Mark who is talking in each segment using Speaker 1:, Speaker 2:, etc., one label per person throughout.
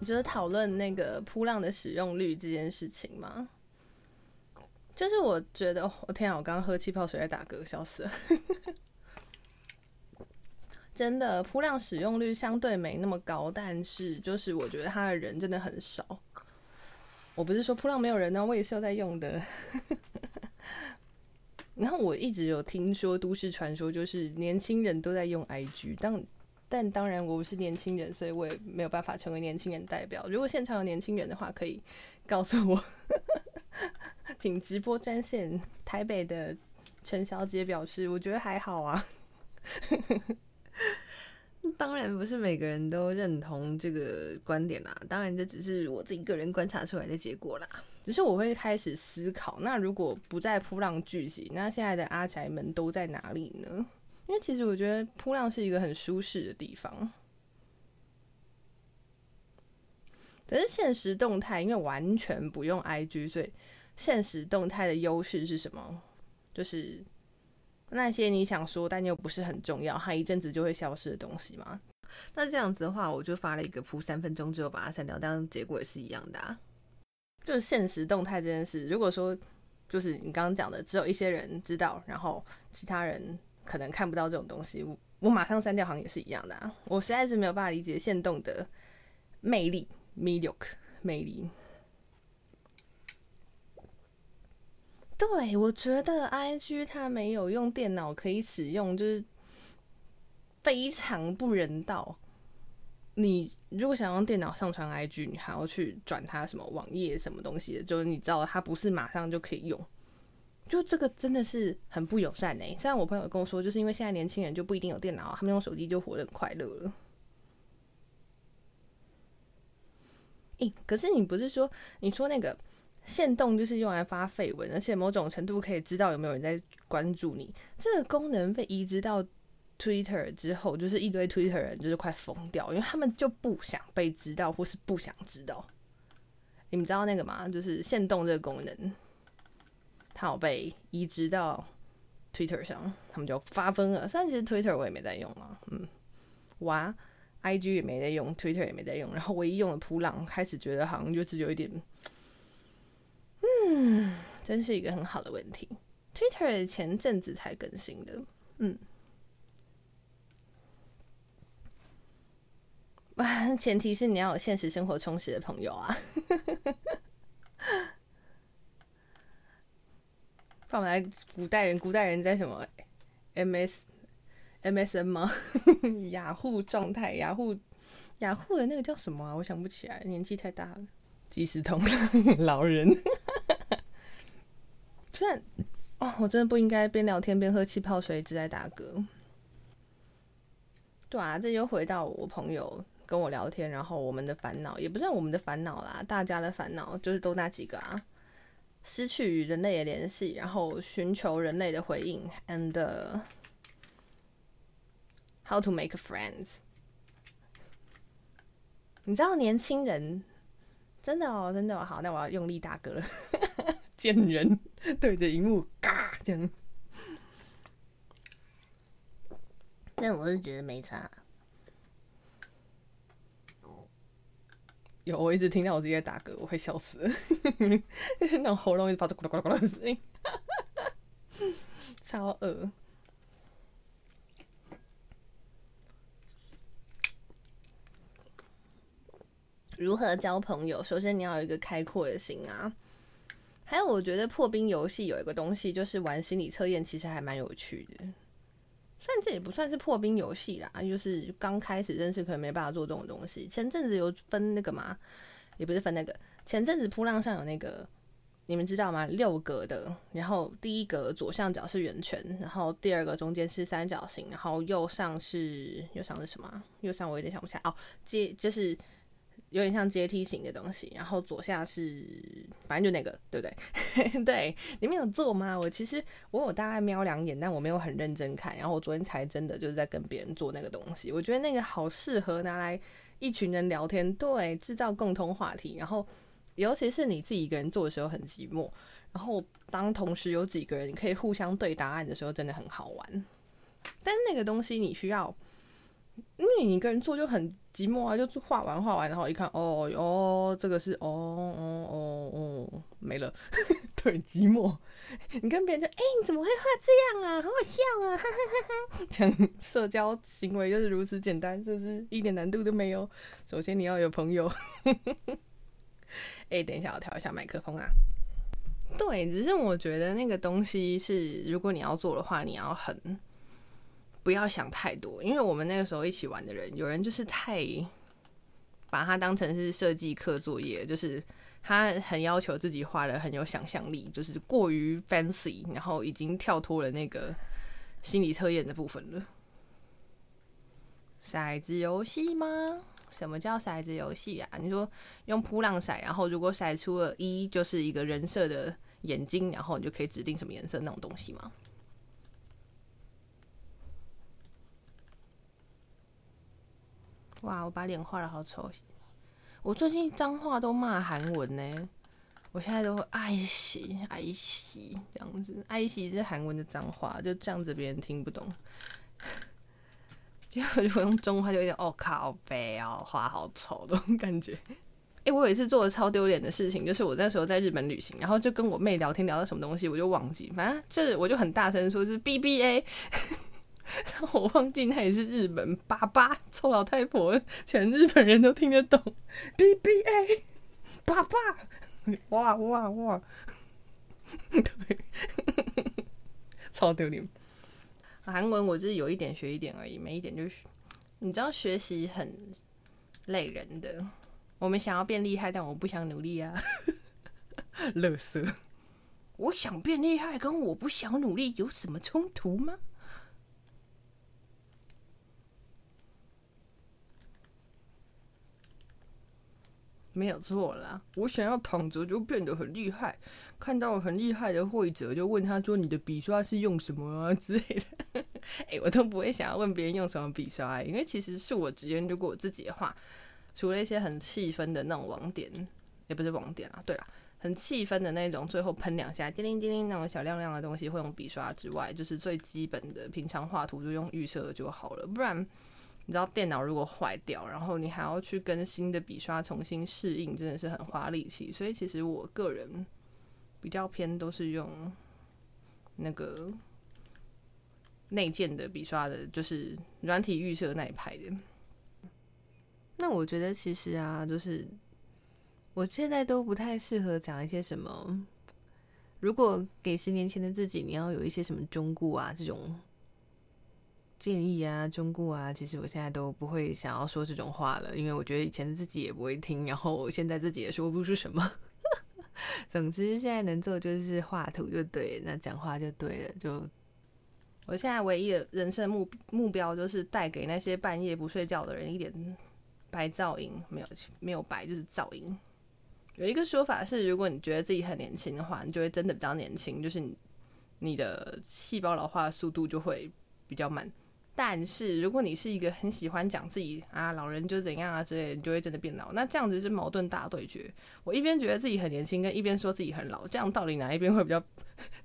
Speaker 1: 你觉得讨论那个扑浪的使用率这件事情吗？就是我觉得，我天啊，我刚刚喝气泡水在打嗝，笑死了。真的，铺量使用率相对没那么高，但是就是我觉得他的人真的很少。我不是说铺浪没有人呢，我也是有在用的。然后我一直有听说都市传说，就是年轻人都在用 IG，但但当然我不是年轻人，所以我也没有办法成为年轻人代表。如果现场有年轻人的话，可以告诉我，请直播专线台北的陈小姐表示，我觉得还好啊。当然不是每个人都认同这个观点啦，当然这只是我自己个人观察出来的结果啦。只是我会开始思考，那如果不在扑浪聚集，那现在的阿宅们都在哪里呢？因为其实我觉得扑浪是一个很舒适的地方，可是现实动态因为完全不用 IG，所以现实动态的优势是什么？就是那些你想说但又不是很重要，它一阵子就会消失的东西嘛。那这样子的话，我就发了一个铺三分钟之后把它删掉，但结果也是一样的啊。就是现实动态这件事，如果说就是你刚刚讲的，只有一些人知道，然后其他人。可能看不到这种东西，我我马上删掉，好像也是一样的啊。我实在是没有办法理解现动的魅力 m e d i o c 魅力。对我觉得 IG 它没有用电脑可以使用，就是非常不人道。你如果想用电脑上传 IG，你还要去转它什么网页什么东西的，就是你知道它不是马上就可以用。就这个真的是很不友善哎！虽然我朋友跟我说，就是因为现在年轻人就不一定有电脑，他们用手机就活得很快乐了。诶，可是你不是说你说那个限动就是用来发绯闻，而且某种程度可以知道有没有人在关注你？这个功能被移植到 Twitter 之后，就是一堆 Twitter 人就是快疯掉，因为他们就不想被知道，或是不想知道。你们知道那个吗？就是限动这个功能。它有被移植到 Twitter 上，他们就发疯了。虽然其实 Twitter 我也没在用啊，嗯，哇，IG 也没在用，Twitter 也没在用。然后唯一用的普朗，开始觉得好像就是有一点，真是一个很好的问题。Twitter 前阵子才更新的，嗯，哇，前提是你要有现实生活充实的朋友啊。放来古代人，古代人在什么？M S M S N 吗？雅虎状态，雅虎雅虎的那个叫什么啊？我想不起来，年纪太大了。即时通 老人。虽然哦，我真的不应该边聊天边喝气泡水，一直在打嗝。对啊，这又回到我朋友跟我聊天，然后我们的烦恼也不算我们的烦恼啦，大家的烦恼就是都那几个啊。失去与人类的联系，然后寻求人类的回应，and how to make friends。你知道年轻人真的哦，真的哦，好，那我要用力打嗝了，贱人对着荧幕嘎这样。但我是觉得没差。有，我一直听到我自己在打嗝，我会笑死，那种喉咙一直发出咕噜咕噜咕噜的声音，超恶。如何交朋友？首先你要有一个开阔的心啊。还有，我觉得破冰游戏有一个东西，就是玩心理测验，其实还蛮有趣的。虽然这也不算是破冰游戏啦，就是刚开始认识可能没办法做这种东西。前阵子有分那个嘛，也不是分那个。前阵子扑浪上有那个，你们知道吗？六格的，然后第一格左上角是圆圈，然后第二个中间是三角形，然后右上是右上是什么？右上我有点想不起来哦。接就是有点像阶梯型的东西，然后左下是反正就那个，对不对？对，你们有做吗？我其实我有大概瞄两眼，但我没有很认真看。然后我昨天才真的就是在跟别人做那个东西，我觉得那个好适合拿来一群人聊天，对，制造共同话题。然后尤其是你自己一个人做的时候很寂寞，然后当同时有几个人可以互相对答案的时候，真的很好玩。但那个东西你需要。因为你一个人做就很寂寞啊，就画完画完，然后一看，哦哦，这个是哦哦哦哦，没了，对，寂寞。你跟别人就，哎，你怎么会画这样啊？好好笑啊！哈哈哈哈讲社交行为就是如此简单，就是一点难度都没有。首先你要有朋友。哎，等一下，我调一下麦克风啊。对，只是我觉得那个东西是，如果你要做的话，你要很。不要想太多，因为我们那个时候一起玩的人，有人就是太把它当成是设计课作业，就是他很要求自己画的很有想象力，就是过于 fancy，然后已经跳脱了那个心理测验的部分了。骰子游戏吗？什么叫骰子游戏啊？你说用扑浪骰，然后如果骰出了一，就是一个人设的眼睛，然后你就可以指定什么颜色那种东西吗？哇，我把脸画的好丑！我最近脏话都骂韩文呢，我现在都会爱惜爱惜这样子，爱惜是韩文的脏话，就这样子别人听不懂。结果我用中话就有点哦靠背哦，画好丑的感觉。哎，我有一次做的超丢脸的事情，就是我那时候在日本旅行，然后就跟我妹聊天聊到什么东西，我就忘记，反正就是我就很大声说，是 B B A。我忘记那也是日本爸爸臭老太婆，全日本人都听得懂。B B A，爸爸，哇哇哇，对，超丢脸。韩文我就是有一点学一点而已，没一点就是，你知道学习很累人的。我们想要变厉害，但我不想努力啊。乐色，我想变厉害，跟我不想努力有什么冲突吗？没有错啦，我想要躺着就变得很厉害。看到很厉害的会者，就问他说：“你的笔刷是用什么啊？”之类的。哎，我都不会想要问别人用什么笔刷，因为其实是我直接如果我自己的话，除了一些很气分的那种网点，也不是网点啊，对啦，很气分的那种，最后喷两下，叮铃叮铃那种小亮亮的东西会用笔刷之外，就是最基本的平常画图就用预设就好了，不然。你知道电脑如果坏掉，然后你还要去跟新的笔刷重新适应，真的是很花力气。所以其实我个人比较偏都是用那个内建的笔刷的，就是软体预设那一派的。那我觉得其实啊，就是我现在都不太适合讲一些什么。如果给十年前的自己，你要有一些什么忠固啊这种。建议啊，忠固啊，其实我现在都不会想要说这种话了，因为我觉得以前自己也不会听，然后现在自己也说不出什么。总之，现在能做就是画图就对，那讲话就对了。就我现在唯一的人生目目标，就是带给那些半夜不睡觉的人一点白噪音，没有没有白就是噪音。有一个说法是，如果你觉得自己很年轻的话，你就会真的比较年轻，就是你你的细胞老化速度就会比较慢。但是，如果你是一个很喜欢讲自己啊，老人就怎样啊之类，你就会真的变老。那这样子是矛盾大对决。我一边觉得自己很年轻，跟一边说自己很老，这样到底哪一边会比较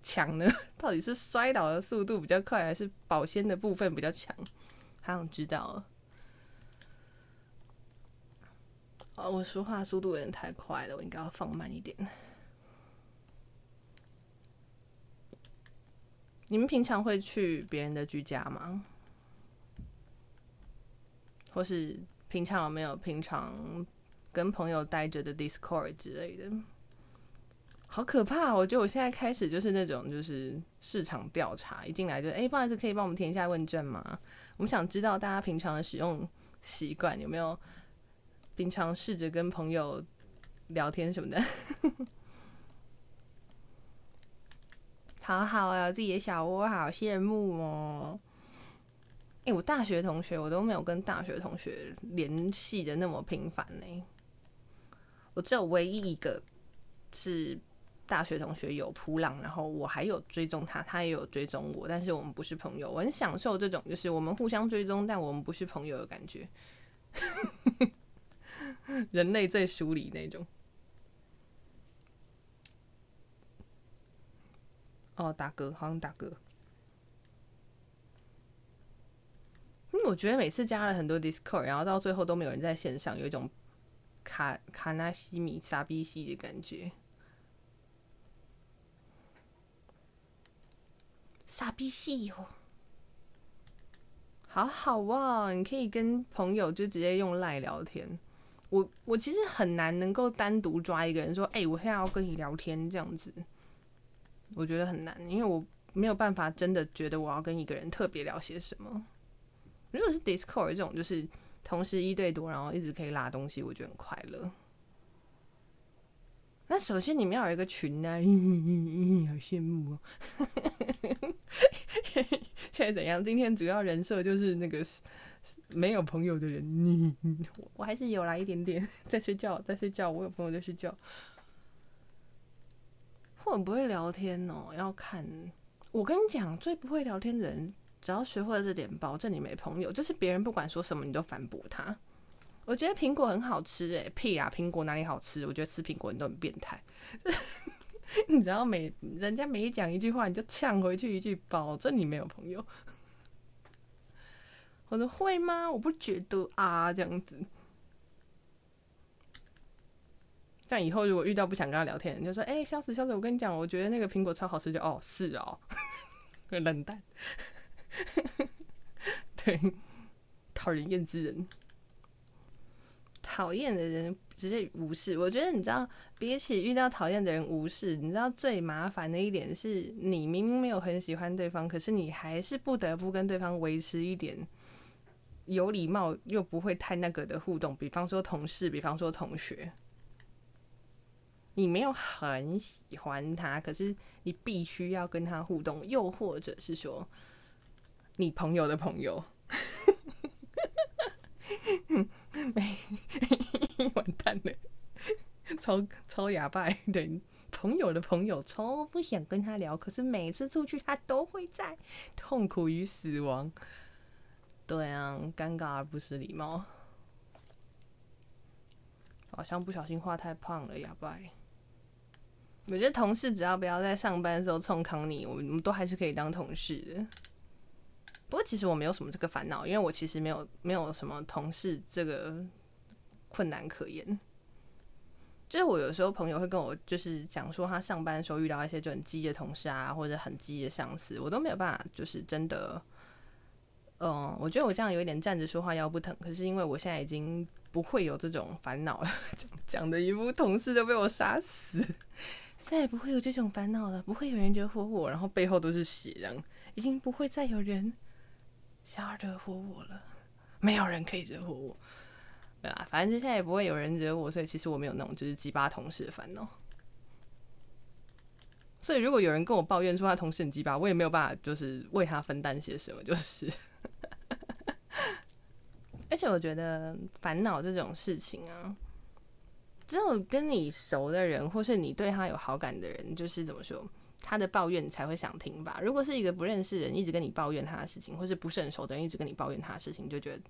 Speaker 1: 强呢？到底是衰老的速度比较快，还是保鲜的部分比较强？还想知道。哦，我说话速度有点太快了，我应该要放慢一点。你们平常会去别人的居家吗？或是平常有没有平常跟朋友待着的 Discord 之类的？好可怕！我觉得我现在开始就是那种就是市场调查，一进来就哎，不好意思，可以帮我们填一下问卷吗？我们想知道大家平常的使用习惯有没有平常试着跟朋友聊天什么的。好好啊，自己的小窝，好羡慕哦。哎，我大学同学我都没有跟大学同学联系的那么频繁呢。我只有唯一一个是大学同学有扑浪，然后我还有追踪他，他也有追踪我，但是我们不是朋友。我很享受这种就是我们互相追踪，但我们不是朋友的感觉。人类最疏离那种。哦，大哥，好像大哥。因为我觉得每次加了很多 Discord，然后到最后都没有人在线上，有一种卡卡纳西米傻逼西的感觉。傻逼西哦，好好啊！你可以跟朋友就直接用赖聊天。我我其实很难能够单独抓一个人说，哎，我现在要跟你聊天这样子。我觉得很难，因为我没有办法真的觉得我要跟一个人特别聊些什么。如果是 Discord 这种，就是同时一对多，然后一直可以拉东西，我觉得很快乐。那首先你们要有一个群呢啊，好羡慕哦。现在怎样？今天主要人设就是那个没有朋友的人。你我还是有来一点点，在睡觉，在睡觉。我有朋友在睡觉。我很不会聊天哦，要看。我跟你讲，最不会聊天的人，只要学会了这点，保证你没朋友。就是别人不管说什么，你都反驳他。我觉得苹果很好吃，诶，屁啊！苹果哪里好吃？我觉得吃苹果人都很变态。你只要每人家每讲一句话，你就呛回去一句，保证你没有朋友。我说会吗？我不觉得啊，这样子。像以后如果遇到不想跟他聊天，你就说：“哎，笑死笑死，我跟你讲，我觉得那个苹果超好吃。”就哦，是哦，冷淡，对，讨人厌之人，讨厌的人直接无视。我觉得你知道，比起遇到讨厌的人无视，你知道最麻烦的一点是你明明没有很喜欢对方，可是你还是不得不跟对方维持一点有礼貌又不会太那个的互动。比方说同事，比方说同学。你没有很喜欢他，可是你必须要跟他互动，又或者是说你朋友的朋友，没 完蛋了，超超哑巴，对，朋友的朋友超不想跟他聊，可是每次出去他都会在，痛苦与死亡，对啊，尴尬而不失礼貌，好像不小心画太胖了，哑巴。我觉得同事只要不要在上班的时候冲康你，我们都还是可以当同事的。不过其实我没有什么这个烦恼，因为我其实没有没有什么同事这个困难可言。就是我有时候朋友会跟我就是讲说，他上班的时候遇到一些就很鸡的同事啊，或者很鸡的上司，我都没有办法，就是真的，嗯，我觉得我这样有一点站着说话腰不疼。可是因为我现在已经不会有这种烦恼了，讲的一副同事都被我杀死。再也不会有这种烦恼了，不会有人惹火我，然后背后都是血，这样已经不会再有人想要惹火我了，没有人可以惹火我，对啊，反正接下来也不会有人惹我，所以其实我没有那种就是鸡巴同事的烦恼。所以如果有人跟我抱怨说他同事很鸡巴，我也没有办法就是为他分担些什么，就是，而且我觉得烦恼这种事情啊。只有跟你熟的人，或是你对他有好感的人，就是怎么说，他的抱怨你才会想听吧。如果是一个不认识人，一直跟你抱怨他的事情，或是不是很熟的人一直跟你抱怨他的事情，就觉得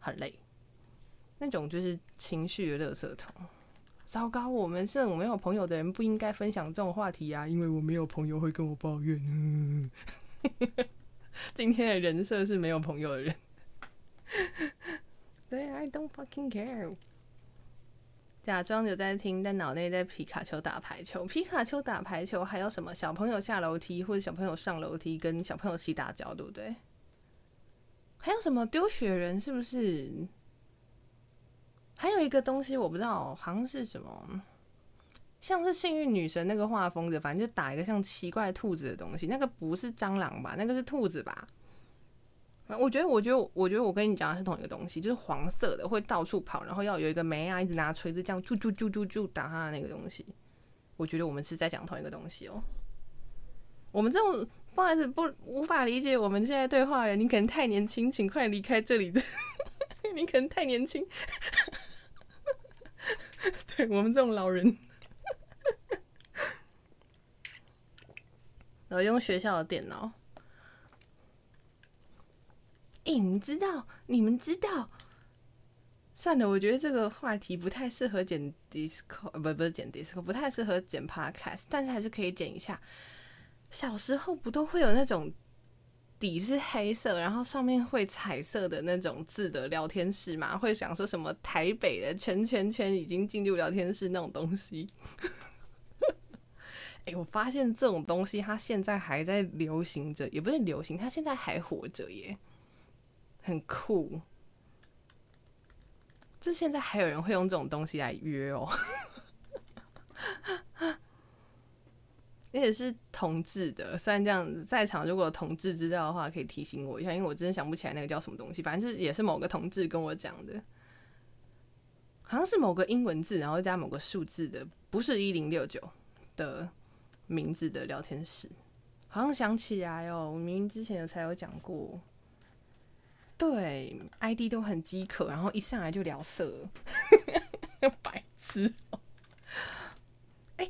Speaker 1: 很累。那种就是情绪的垃圾桶。糟糕，我们这种没有朋友的人不应该分享这种话题啊，因为我没有朋友会跟我抱怨。今天的人设是没有朋友的人。对，I don't fucking care。假装有在听，但脑内在皮卡丘打排球。皮卡丘打排球，还有什么小朋友下楼梯，或者小朋友上楼梯，跟小朋友起打交，对不对？还有什么丢雪人，是不是？还有一个东西我不知道，好像是什么，像是幸运女神那个画风的，反正就打一个像奇怪兔子的东西。那个不是蟑螂吧？那个是兔子吧？我觉得，我觉得，我觉得我跟你讲的是同一个东西，就是黄色的，会到处跑，然后要有一个梅啊，一直拿锤子这样啾啾啾啾啾打他的那个东西。我觉得我们是在讲同一个东西哦。我们这种不好意思不无法理解我们现在对话的人，你可能太年轻，请快离开这里。的 你可能太年轻。对我们这种老人，我用学校的电脑。你们知道？你们知道？算了，我觉得这个话题不太适合剪 disco，不不是剪 disco，不太适合剪 podcast，但是还是可以剪一下。小时候不都会有那种底是黑色，然后上面会彩色的那种字的聊天室吗？会想说什么台北的圈圈圈已经进入聊天室那种东西？哎，我发现这种东西它现在还在流行着，也不是流行，它现在还活着耶。很酷，就现在还有人会用这种东西来约哦，而且是同志的。虽然这样，在场如果同志知道的话，可以提醒我一下，因为我真的想不起来那个叫什么东西。反正是也是某个同志跟我讲的，好像是某个英文字，然后加某个数字的，不是一零六九的名字的聊天室。好像想起来哦，我明明之前有才有讲过。对，ID 都很饥渴，然后一上来就聊色，白痴。哎，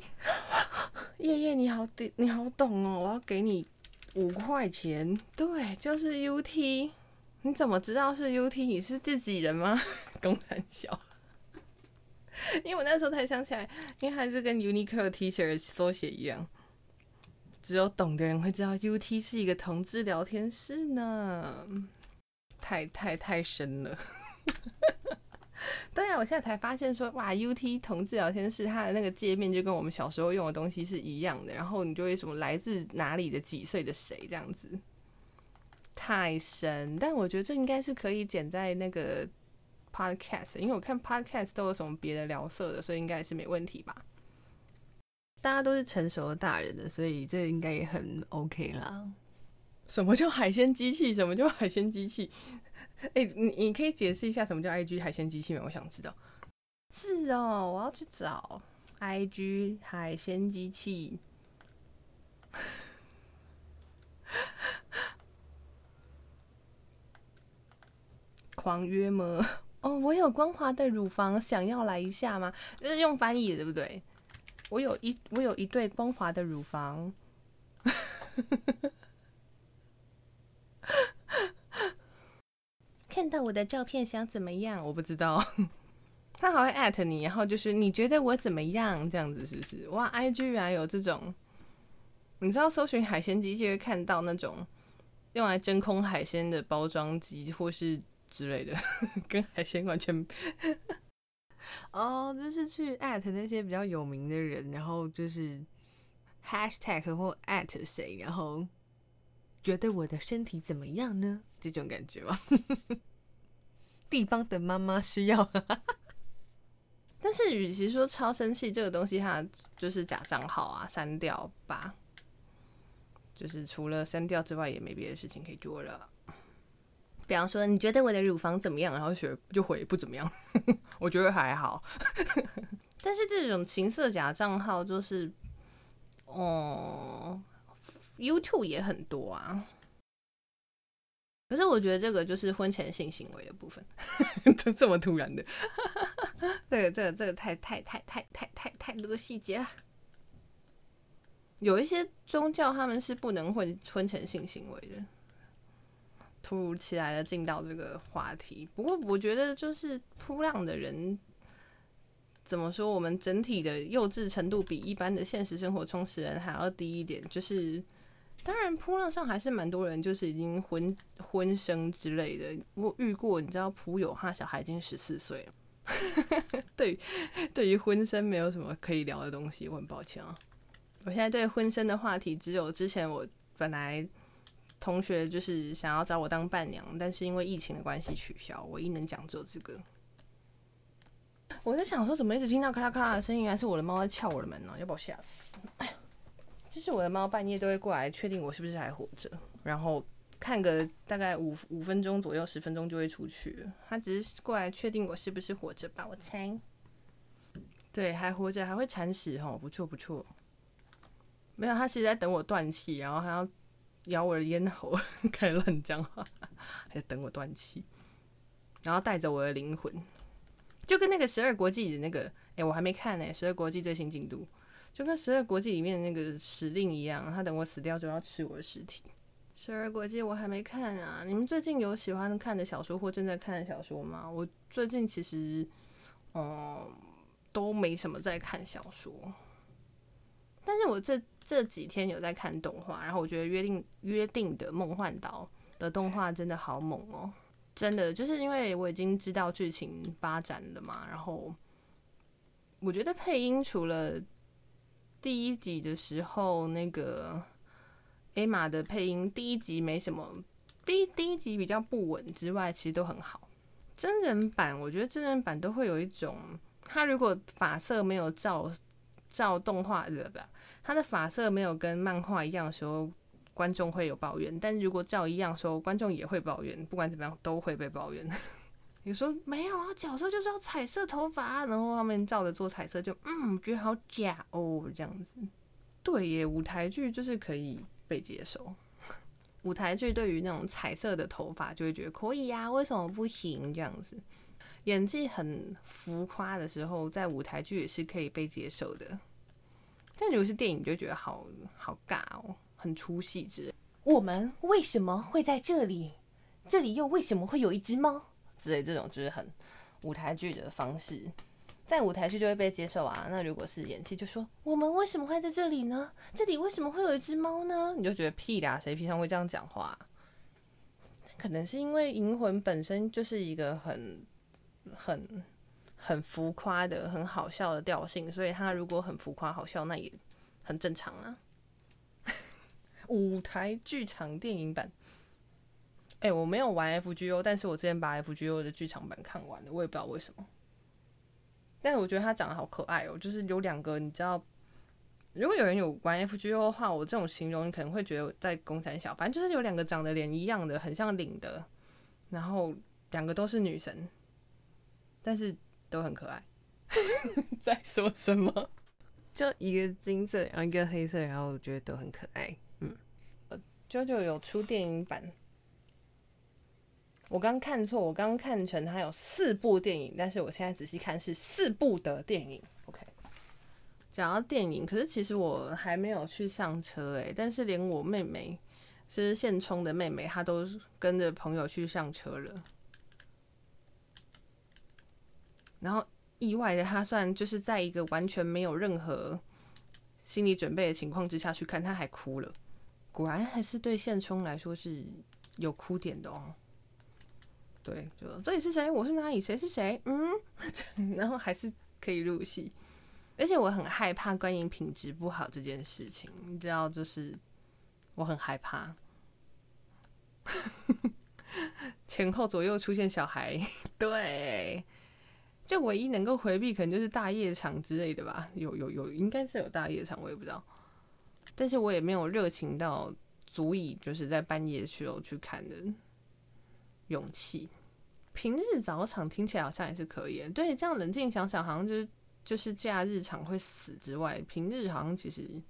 Speaker 1: 叶叶你好，你好懂哦，我要给你五块钱。对，就是 UT，你怎么知道是 UT？你是自己人吗？公三小，因为我那时候才想起来，因为还是跟 Uniqlo T 恤缩写一样，只有懂的人会知道 UT 是一个同志聊天室呢。太太太深了，对啊，我现在才发现说，哇，UT 同志聊天室它的那个界面就跟我们小时候用的东西是一样的，然后你就会什么来自哪里的几岁的谁这样子，太深。但我觉得这应该是可以剪在那个 Podcast，因为我看 Podcast 都有什么别的聊色的，所以应该是没问题吧。大家都是成熟的大人的，所以这应该也很 OK 啦。什么叫海鲜机器？什么叫海鲜机器？哎，你你可以解释一下什么叫 I G 海鲜机器吗？我想知道。是哦，我要去找 I G 海鲜机器。狂约吗？哦，我有光滑的乳房，想要来一下吗？这是用翻译，对不对？我有一我有一对光滑的乳房。看到我的照片想怎么样？我不知道，他还会艾特你，然后就是你觉得我怎么样？这样子是不是？哇，I G 原来有这种，你知道搜寻海鲜机就会看到那种用来真空海鲜的包装机或是之类的，跟海鲜完全 哦，就是去艾特那些比较有名的人，然后就是 hashtag 或艾特谁，然后觉得我的身体怎么样呢？这种感觉吧？地方的妈妈需要，但是与其说超生气这个东西，它就是假账号啊，删掉吧。就是除了删掉之外，也没别的事情可以做了。比方说，你觉得我的乳房怎么样？然后学就回不怎么样，我觉得还好。但是这种情色假账号，就是哦，YouTube 也很多啊。可是我觉得这个就是婚前性行为的部分，这 这么突然的，这个这个这个太太太太太太太多细节了。有一些宗教他们是不能婚婚前性行为的。突如其来的进到这个话题，不过我觉得就是扑浪的人怎么说，我们整体的幼稚程度比一般的现实生活充实人还要低一点，就是。当然，扑浪上还是蛮多人，就是已经婚婚生之类的。我遇过，你知道，扑友他小孩已经十四岁了。对，对于婚生没有什么可以聊的东西，我很抱歉啊。我现在对婚生的话题，只有之前我本来同学就是想要找我当伴娘，但是因为疫情的关系取消。唯一能讲只有这个。我在想说，怎么一直听到咔啦咔啦的声音？原来是我的猫在撬我的门呢，要把我吓死！哎呀。就是我的猫半夜都会过来确定我是不是还活着，然后看个大概五五分钟左右，十分钟就会出去。它只是过来确定我是不是活着吧，我猜。对，还活着，还会铲屎哈，不错不错。没有，它其实在等我断气，然后还要咬我的咽喉，开始乱讲话，还在等我断气，然后带着我的灵魂。就跟那个十二国际的那个，哎，我还没看呢，十二国际最新进度，就跟十二国际里面那个时令一样，他等我死掉就要吃我的尸体。十二国际我还没看啊，你们最近有喜欢看的小说或正在看的小说吗？我最近其实，嗯，都没什么在看小说，但是我这这几天有在看动画，然后我觉得约定约定的梦幻岛的动画真的好猛哦。真的就是因为我已经知道剧情发展了嘛，然后我觉得配音除了第一集的时候那个艾玛的配音，第一集没什么，第第一集比较不稳之外，其实都很好。真人版我觉得真人版都会有一种，他如果发色没有照照动画，的吧，他的发色没有跟漫画一样的时候。观众会有抱怨，但如果照一样时候，观众也会抱怨。不管怎么样，都会被抱怨。你说没有啊？角色就是要彩色头发，然后他们照着做彩色，就嗯，觉得好假哦，这样子。对耶，舞台剧就是可以被接受。舞台剧对于那种彩色的头发，就会觉得可以呀，为什么不行？这样子，演技很浮夸的时候，在舞台剧也是可以被接受的。但如果是电影，就觉得好好尬哦。很出戏之类，我们为什么会在这里？这里又为什么会有一只猫？之类这种就是很舞台剧的方式，在舞台剧就会被接受啊。那如果是演戏，就说我们为什么会在这里呢？这里为什么会有一只猫呢？你就觉得屁啦，谁平常会这样讲话？可能是因为《银魂》本身就是一个很很很浮夸的、很好笑的调性，所以它如果很浮夸好笑，那也很正常啊。舞台剧场电影版，哎，我没有玩 F G O，但是我之前把 F G O 的剧场版看完了，我也不知道为什么。但是我觉得他长得好可爱哦，就是有两个，你知道，如果有人有玩 F G O 的话，我这种形容你可能会觉得在公山小，反正就是有两个长得脸一样的，很像领的，然后两个都是女神，但是都很可爱。在说什么？就一个金色，然后一个黑色，然后我觉得都很可爱。嗯，呃，JoJo 有出电影版，我刚看错，我刚看成它有四部电影，但是我现在仔细看是四部的电影。OK，讲到电影，可是其实我还没有去上车诶，但是连我妹妹是现充的妹妹，她都跟着朋友去上车了。然后意外的，她算就是在一个完全没有任何心理准备的情况之下去看，她还哭了。果然还是对现充来说是有哭点的哦。对，就这里是谁？我是哪里？谁是谁？嗯，然后还是可以入戏，而且我很害怕观影品质不好这件事情，你知道，就是我很害怕 前后左右出现小孩，对，就唯一能够回避可能就是大夜场之类的吧。有有有，应该是有大夜场，我也不知道。但是我也没有热情到足以就是在半夜时候去看的勇气。平日早场听起来好像也是可以，对，这样冷静想想，好像就是就是假日场会死之外，平日好像其实，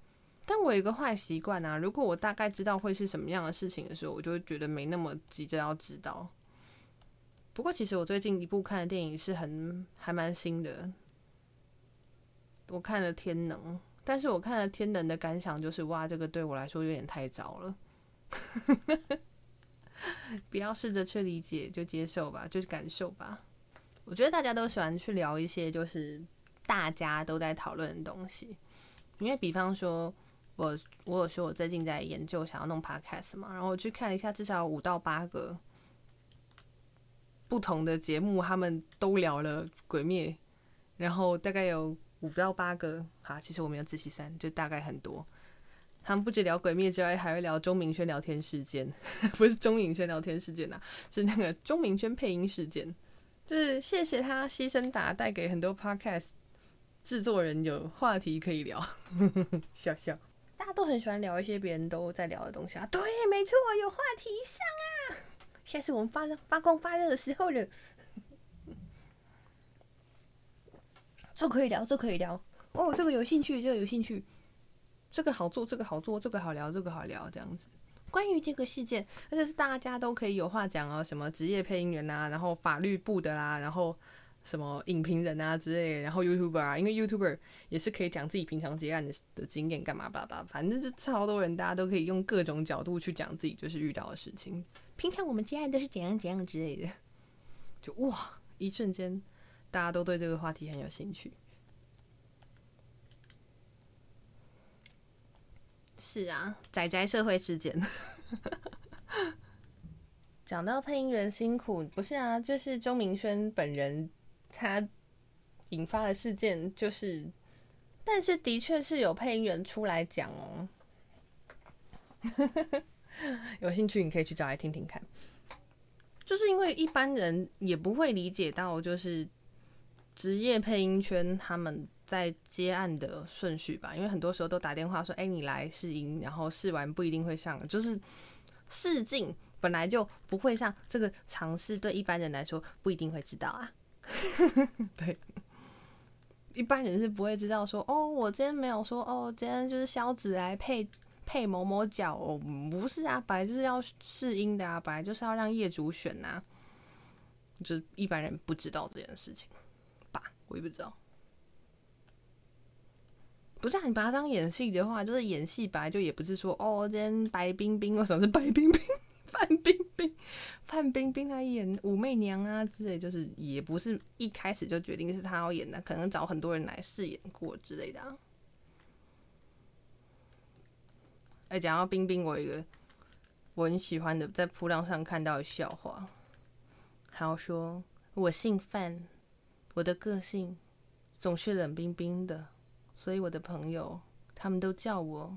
Speaker 1: 但我有一个坏习惯啊，如果我大概知道会是什么样的事情的时候，我就会觉得没那么急着要知道。不过其实我最近一部看的电影是很还蛮新的，我看了《天能》。但是我看了《天能》的感想就是，哇，这个对我来说有点太早了。不要试着去理解，就接受吧，就是感受吧。我觉得大家都喜欢去聊一些就是大家都在讨论的东西，因为比方说，我我有说我最近在研究想要弄 podcast 嘛，然后我去看了一下，至少五到八个不同的节目，他们都聊了《鬼灭》，然后大概有。五到八个，好，其实我没有仔细算，就大概很多。他们不止聊鬼灭之外，还会聊钟明轩聊天事件，不是钟明轩聊天事件呐，是那个钟明轩配音事件。就是谢谢他牺牲打，带给很多 podcast 制作人有话题可以聊，笑笑。大家都很喜欢聊一些别人都在聊的东西啊，对，没错，有话题上啊。现在是我们发发光发热的时候了。这可以聊，这可以聊哦。这个有兴趣，这个有兴趣，这个好做，这个好做，这个好聊，这个好聊，这样子。关于这个事件，而且是大家都可以有话讲哦。什么职业配音员啊，然后法律部的啦，然后什么影评人啊之类，然后 YouTuber 啊，因为 YouTuber 也是可以讲自己平常接案的的经验，干嘛吧吧，反正就超多人，大家都可以用各种角度去讲自己就是遇到的事情。平常我们接案都是怎样怎样之类的，就哇，一瞬间大家都对这个话题很有兴趣。是啊，仔仔社会事件。讲到配音员辛苦，不是啊，就是周明轩本人他引发的事件，就是，但是的确是有配音员出来讲哦。有兴趣你可以去找来听听看。就是因为一般人也不会理解到，就是职业配音圈他们。在接案的顺序吧，因为很多时候都打电话说：“哎，你来试音，然后试完不一定会上，就是试镜本来就不会上，这个尝试对一般人来说不一定会知道啊。”对，一般人是不会知道说：“哦，我今天没有说哦，今天就是肖子来配配某某角，哦，不是啊，本来就是要试音的啊，本来就是要让业主选呐。”就是一般人不知道这件事情吧，我也不知道。不是啊，你把它当演戏的话，就是演戏本来就也不是说哦，今天白冰冰为什么是白冰冰？范冰冰，范冰冰来演武媚娘啊之类，就是也不是一开始就决定是她要演的，可能找很多人来试演过之类的。哎，讲到冰冰，我一个我很喜欢的，在铺浪上看到的笑话，还要说我姓范，我的个性总是冷冰冰的。所以我的朋友他们都叫我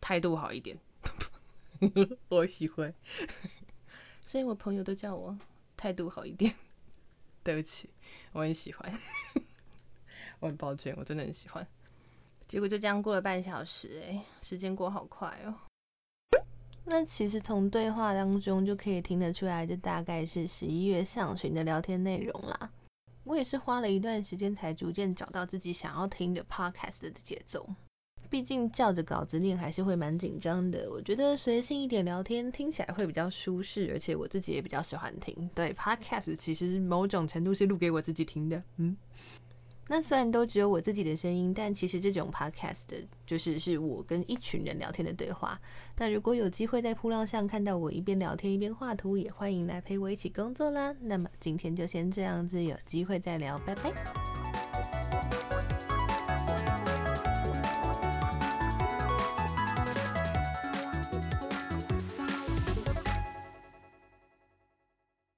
Speaker 1: 态度好一点，我喜欢。所以我朋友都叫我态度好一点。对不起，我很喜欢。我很抱歉，我真的很喜欢。结果就这样过了半小时，哎，时间过好快哦。那其实从对话当中就可以听得出来，这大概是十一月上旬的聊天内容啦。我也是花了一段时间才逐渐找到自己想要听的 podcast 的节奏。毕竟照着稿子念还是会蛮紧张的。我觉得随性一点聊天听起来会比较舒适，而且我自己也比较喜欢听。对 podcast 其实某种程度是录给我自己听的。嗯。那虽然都只有我自己的声音，但其实这种 podcast 就是是我跟一群人聊天的对话。那如果有机会在铺浪上看到我一边聊天一边画图，也欢迎来陪我一起工作啦。那么今天就先这样子，有机会再聊，拜拜。